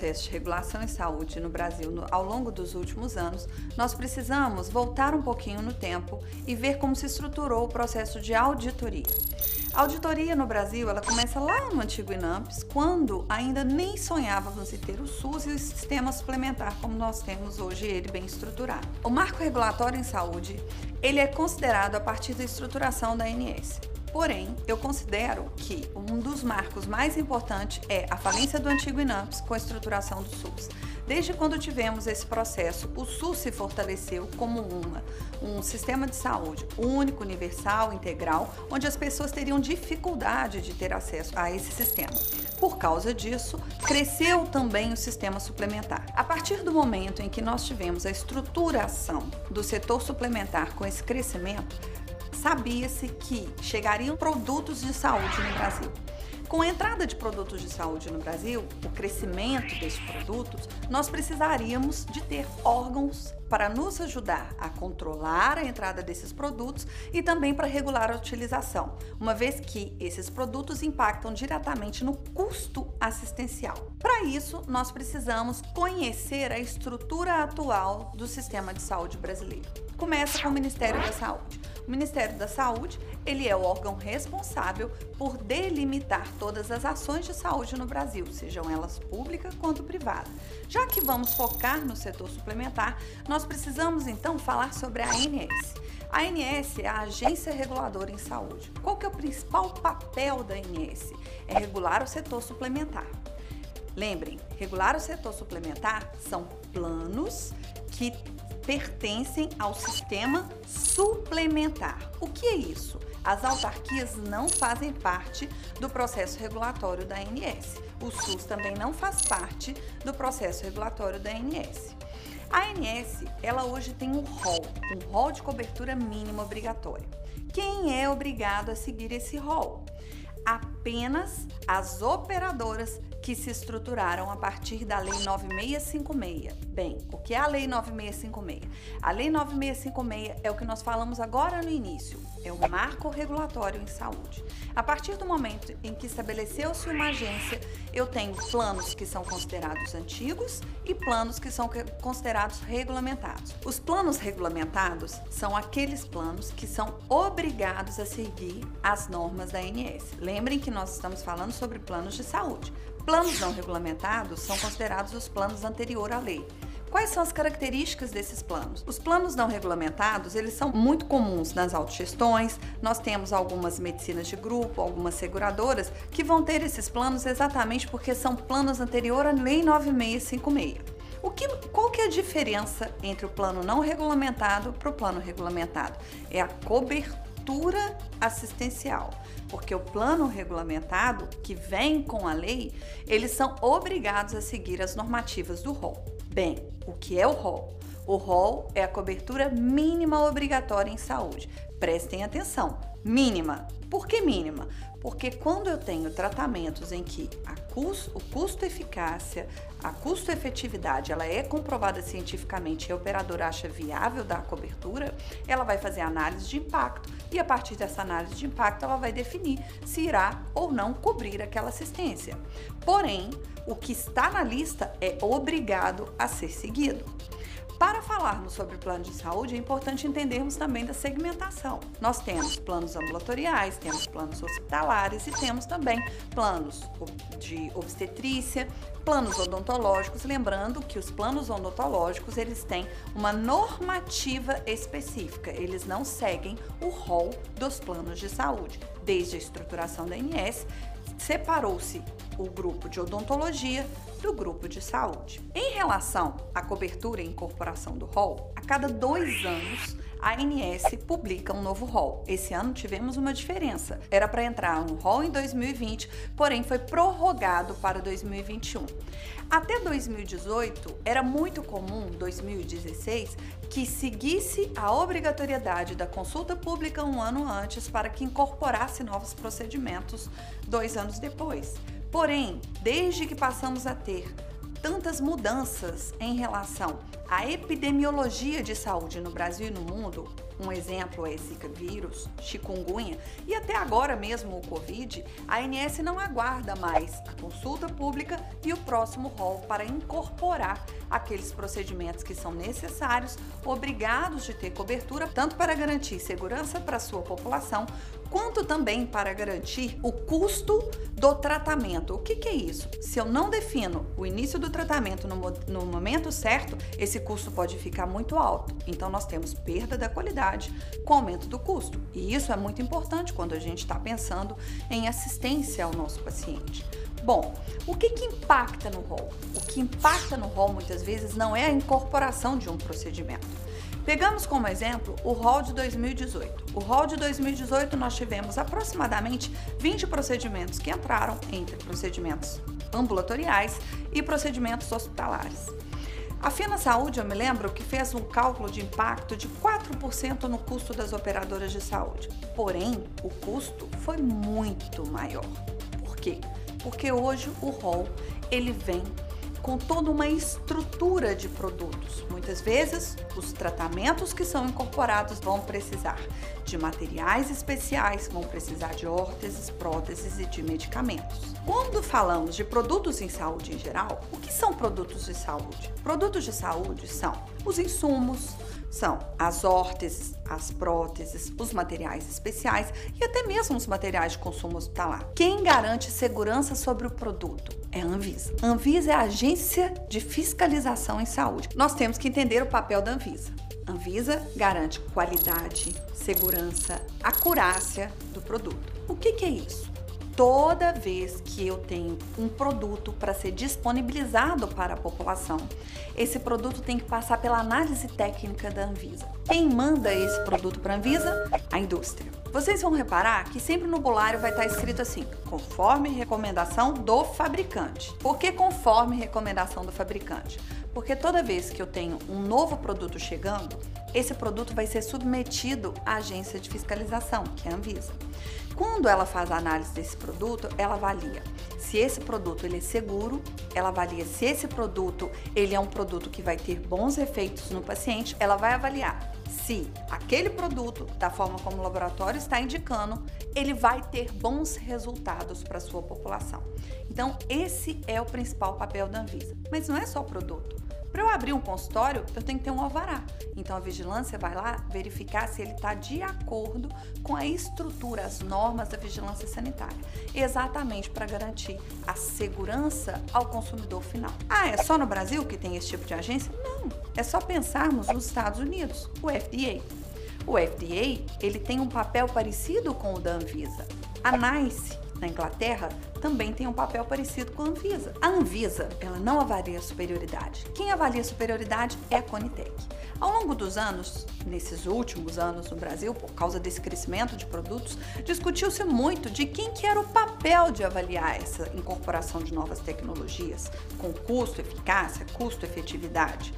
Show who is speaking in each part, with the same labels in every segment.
Speaker 1: Processos de regulação em saúde no Brasil no, ao longo dos últimos anos, nós precisamos voltar um pouquinho no tempo e ver como se estruturou o processo de auditoria. A auditoria no Brasil, ela começa lá no antigo INAMPS, quando ainda nem sonhávamos em ter o SUS e o sistema suplementar como nós temos hoje ele bem estruturado. O marco regulatório em saúde, ele é considerado a partir da estruturação da ANS. Porém, eu considero que um dos marcos mais importantes é a falência do antigo INAMPS com a estruturação do SUS. Desde quando tivemos esse processo, o SUS se fortaleceu como uma, um sistema de saúde único, universal, integral, onde as pessoas teriam dificuldade de ter acesso a esse sistema. Por causa disso, cresceu também o sistema suplementar. A partir do momento em que nós tivemos a estruturação do setor suplementar com esse crescimento, sabia-se que chegariam produtos de saúde no Brasil. Com a entrada de produtos de saúde no Brasil, o crescimento desses produtos, nós precisaríamos de ter órgãos para nos ajudar a controlar a entrada desses produtos e também para regular a utilização, uma vez que esses produtos impactam diretamente no custo assistencial. Para isso, nós precisamos conhecer a estrutura atual do sistema de saúde brasileiro. Começa com o Ministério da Saúde. O Ministério da Saúde, ele é o órgão responsável por delimitar todas as ações de saúde no Brasil, sejam elas públicas quanto privadas. Já que vamos focar no setor suplementar, nós precisamos então falar sobre a ANS. A ANS é a Agência Reguladora em Saúde. Qual que é o principal papel da ANS? É regular o setor suplementar. Lembrem, regular o setor suplementar são planos que pertencem ao sistema suplementar. O que é isso? As autarquias não fazem parte do processo regulatório da ANS. O SUS também não faz parte do processo regulatório da ANS. A ANS, ela hoje tem um rol, um rol de cobertura mínima obrigatória. Quem é obrigado a seguir esse rol? Apenas as operadoras que se estruturaram a partir da Lei 9656. Bem, o que é a Lei 9656? A Lei 9656 é o que nós falamos agora no início, é o marco regulatório em saúde. A partir do momento em que estabeleceu-se uma agência, eu tenho planos que são considerados antigos e planos que são considerados regulamentados. Os planos regulamentados são aqueles planos que são obrigados a seguir as normas da ANS. Lembrem que nós estamos falando sobre planos de saúde. Planos não regulamentados são considerados os planos anterior à lei. Quais são as características desses planos? Os planos não regulamentados, eles são muito comuns nas autogestões. Nós temos algumas medicinas de grupo, algumas seguradoras que vão ter esses planos exatamente porque são planos anterior à Lei 9656. O que, qual que é a diferença entre o plano não regulamentado para o plano regulamentado? É a cobertura assistencial, porque o plano regulamentado que vem com a lei, eles são obrigados a seguir as normativas do rol. Bem, o que é o rol? O rol é a cobertura mínima obrigatória em saúde. Prestem atenção, mínima. Por que mínima? Porque quando eu tenho tratamentos em que custo, o custo-eficácia, a custo-efetividade, ela é comprovada cientificamente e a operadora acha viável dar cobertura, ela vai fazer análise de impacto e a partir dessa análise de impacto ela vai definir se irá ou não cobrir aquela assistência. Porém, o que está na lista é obrigado a ser seguido. Para falarmos sobre plano de saúde, é importante entendermos também da segmentação. Nós temos planos ambulatoriais, temos planos hospitalares e temos também planos de obstetrícia, planos odontológicos, lembrando que os planos odontológicos, eles têm uma normativa específica, eles não seguem o rol dos planos de saúde. Desde a estruturação da INS, separou-se o grupo de odontologia do grupo de saúde. Em relação à cobertura e incorporação do rol, a cada dois anos a ANS publica um novo rol. Esse ano tivemos uma diferença. Era para entrar um rol em 2020, porém foi prorrogado para 2021. Até 2018 era muito comum, 2016, que seguisse a obrigatoriedade da consulta pública um ano antes para que incorporasse novos procedimentos dois anos depois. Porém, desde que passamos a ter tantas mudanças em relação à epidemiologia de saúde no Brasil e no mundo, um exemplo é Zika vírus, chikungunya e até agora mesmo o Covid, a ANS não aguarda mais a consulta pública e o próximo rol para incorporar aqueles procedimentos que são necessários, obrigados de ter cobertura, tanto para garantir segurança para a sua população, quanto também para garantir o custo do tratamento. O que, que, é isso? Se eu não defino o início do tratamento no, no, momento certo, esse custo pode ficar muito alto. Então, nós temos perda da qualidade com aumento do custo. E isso é muito importante quando a gente está pensando em assistência ao nosso paciente. Bom, o que, que impacta no rol? O que impacta no rol muitas vezes não é a incorporação de um procedimento Pegamos como exemplo o rol de 2018. O rol de 2018 nós tivemos aproximadamente 20 procedimentos que entraram entre procedimentos ambulatoriais e procedimentos hospitalares. A Fina Saúde, eu me lembro, que fez um cálculo de impacto de 4% no custo das operadoras de saúde. Porém, o custo foi muito maior. Por quê? Porque hoje o rol ele vem com toda uma estrutura de produtos. Muitas vezes, os tratamentos que são incorporados vão precisar de materiais especiais, vão precisar de órteses, próteses e de medicamentos. Quando falamos de produtos em saúde em geral, o que são produtos de saúde? Produtos de saúde são os insumos, são as órteses, as próteses, os materiais especiais e até mesmo os materiais de consumo hospitalar. Quem garante segurança sobre o produto? É a Anvisa. A Anvisa é a agência de fiscalização em saúde. Nós temos que entender o papel da Anvisa. A Anvisa garante qualidade, segurança, acurácia do produto. O que, que é isso? Toda vez que eu tenho um produto para ser disponibilizado para a população, esse produto tem que passar pela análise técnica da Anvisa. Quem manda esse produto para a Anvisa? A indústria. Vocês vão reparar que sempre no bolário vai estar escrito assim, conforme recomendação do fabricante. Por que conforme recomendação do fabricante? Porque toda vez que eu tenho um novo produto chegando, esse produto vai ser submetido à agência de fiscalização, que é a Anvisa. Quando ela faz a análise desse produto, ela avalia se esse produto ele é seguro, ela avalia se esse produto ele é um produto que vai ter bons efeitos no paciente, ela vai avaliar se aquele produto, da forma como o laboratório está indicando, ele vai ter bons resultados para a sua população. Então, esse é o principal papel da Anvisa. Mas não é só produto. Para eu abrir um consultório, eu tenho que ter um alvará. Então a vigilância vai lá verificar se ele está de acordo com a estrutura, as normas da vigilância sanitária, exatamente para garantir a segurança ao consumidor final. Ah, é só no Brasil que tem esse tipo de agência? Não, é só pensarmos nos Estados Unidos, o FDA. O FDA ele tem um papel parecido com o da Anvisa. A NICE na Inglaterra, também tem um papel parecido com a Anvisa. A Anvisa, ela não avalia superioridade. Quem avalia superioridade é a Conitec. Ao longo dos anos, nesses últimos anos no Brasil, por causa desse crescimento de produtos, discutiu-se muito de quem que era o papel de avaliar essa incorporação de novas tecnologias, com custo, eficácia, custo, efetividade.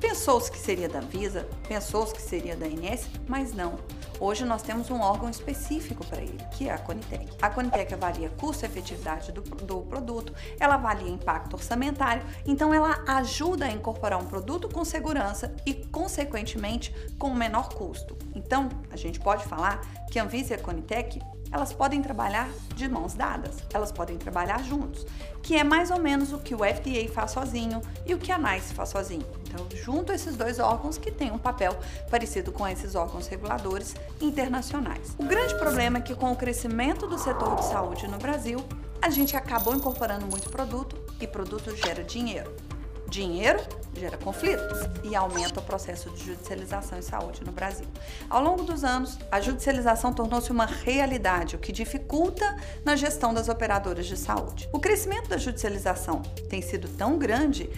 Speaker 1: Pensou-se que seria da Anvisa, pensou-se que seria da INS, mas não. Hoje nós temos um órgão específico para ele, que é a Conitec. A Conitec avalia custo-efetividade do, do produto, ela avalia impacto orçamentário, então ela ajuda a incorporar um produto com segurança e, consequentemente, com menor custo. Então, a gente pode falar que a Anvisa e a Conitec elas podem trabalhar de mãos dadas, elas podem trabalhar juntos, que é mais ou menos o que o FDA faz sozinho e o que a NICE faz sozinho. Então, junto esses dois órgãos que têm um papel parecido com esses órgãos reguladores internacionais. O grande problema é que com o crescimento do setor de saúde no Brasil, a gente acabou incorporando muito produto e produto gera dinheiro. Dinheiro gera conflitos e aumenta o processo de judicialização em saúde no Brasil. Ao longo dos anos, a judicialização tornou-se uma realidade, o que dificulta na gestão das operadoras de saúde. O crescimento da judicialização tem sido tão grande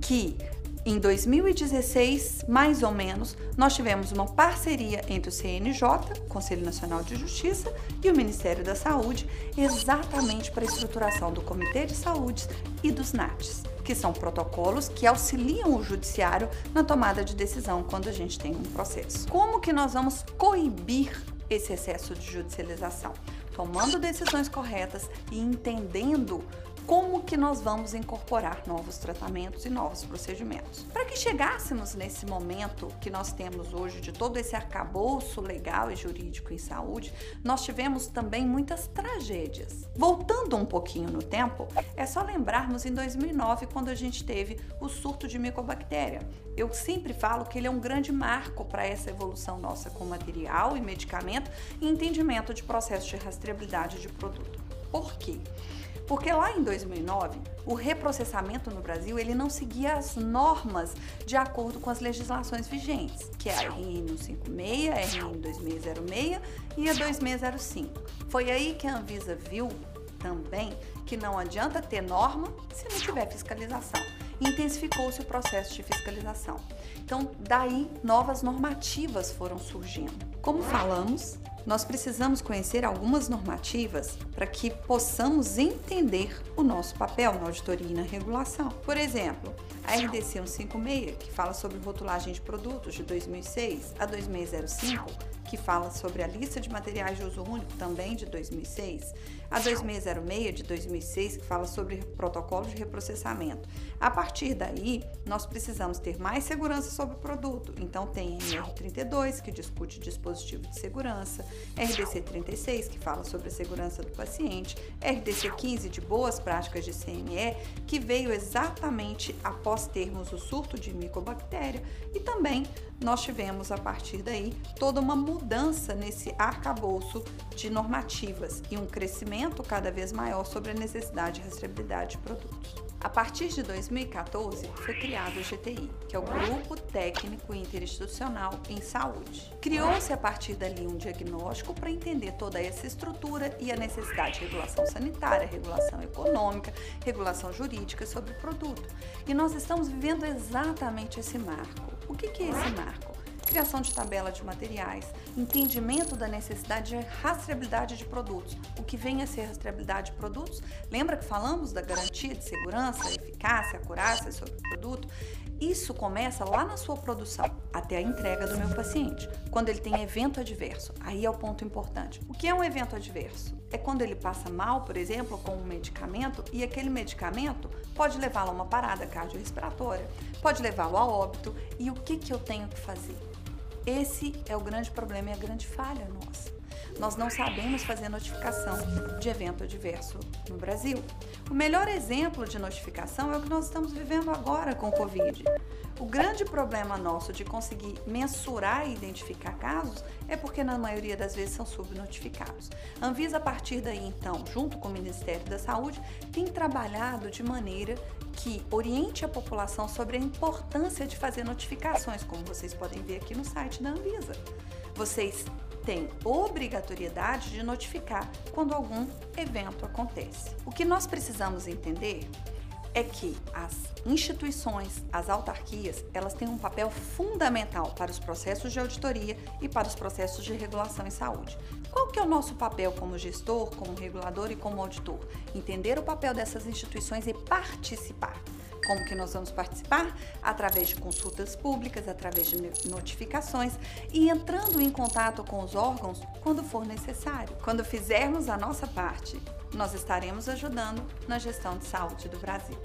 Speaker 1: que em 2016, mais ou menos, nós tivemos uma parceria entre o CNJ, Conselho Nacional de Justiça, e o Ministério da Saúde, exatamente para a estruturação do Comitê de Saúde e dos NATs, que são protocolos que auxiliam o judiciário na tomada de decisão quando a gente tem um processo. Como que nós vamos coibir esse excesso de judicialização? Tomando decisões corretas e entendendo como que nós vamos incorporar novos tratamentos e novos procedimentos. Para que chegássemos nesse momento que nós temos hoje de todo esse arcabouço legal e jurídico em saúde, nós tivemos também muitas tragédias. Voltando um pouquinho no tempo, é só lembrarmos em 2009 quando a gente teve o surto de micobactéria. Eu sempre falo que ele é um grande marco para essa evolução nossa com material e medicamento e entendimento de processo de rastreabilidade de produto. Por quê? Porque lá em 2009, o reprocessamento no Brasil ele não seguia as normas de acordo com as legislações vigentes, que é a RN 156, a RN 2606 e a 2605. Foi aí que a Anvisa viu também que não adianta ter norma se não tiver fiscalização. Intensificou-se o processo de fiscalização. Então, daí novas normativas foram surgindo. Como falamos, nós precisamos conhecer algumas normativas para que possamos entender o nosso papel na auditoria e na regulação. Por exemplo, a RDC 156, que fala sobre rotulagem de produtos de 2006, a 2605, que fala sobre a lista de materiais de uso único, também de 2006, a 2606 de 2006, que fala sobre protocolo de reprocessamento. A partir daí, nós precisamos ter mais segurança sobre o produto. Então, tem NR32, que discute dispositivo de segurança, RDC 36, que fala sobre a segurança do paciente, RDC 15, de boas práticas de CME, que veio exatamente após termos o surto de micobactéria, e também nós tivemos, a partir daí, toda uma mudança nesse arcabouço de normativas e um crescimento cada vez maior sobre a necessidade de rastreabilidade de produtos. A partir de 2014, foi criado o GTI, que é o Grupo Técnico Interinstitucional em Saúde. Criou-se a partir dali um diagnóstico para entender toda essa estrutura e a necessidade de regulação sanitária, regulação econômica, regulação jurídica sobre o produto. E nós estamos vivendo exatamente esse marco. O que é esse marco? Criação de tabela de materiais, entendimento da necessidade de rastreabilidade de produtos. O que vem a ser rastreabilidade de produtos? Lembra que falamos da garantia de segurança, eficácia, acurácia sobre o produto? Isso começa lá na sua produção, até a entrega do meu paciente, quando ele tem evento adverso. Aí é o ponto importante. O que é um evento adverso? É quando ele passa mal, por exemplo, com um medicamento e aquele medicamento pode levá-lo a uma parada cardiorrespiratória, pode levá-lo a óbito. E o que, que eu tenho que fazer? Esse é o grande problema e a grande falha nossa. Nós não sabemos fazer notificação de evento adverso no Brasil. O melhor exemplo de notificação é o que nós estamos vivendo agora com o Covid. O grande problema nosso de conseguir mensurar e identificar casos é porque, na maioria das vezes, são subnotificados. A Anvisa, a partir daí, então, junto com o Ministério da Saúde, tem trabalhado de maneira que oriente a população sobre a importância de fazer notificações, como vocês podem ver aqui no site da Anvisa. Vocês têm obrigatoriedade de notificar quando algum evento acontece. O que nós precisamos entender é que as instituições, as autarquias, elas têm um papel fundamental para os processos de auditoria e para os processos de regulação em saúde. Qual que é o nosso papel como gestor, como regulador e como auditor? Entender o papel dessas instituições e participar. Como que nós vamos participar? Através de consultas públicas, através de notificações e entrando em contato com os órgãos quando for necessário. Quando fizermos a nossa parte, nós estaremos ajudando na gestão de saúde do Brasil.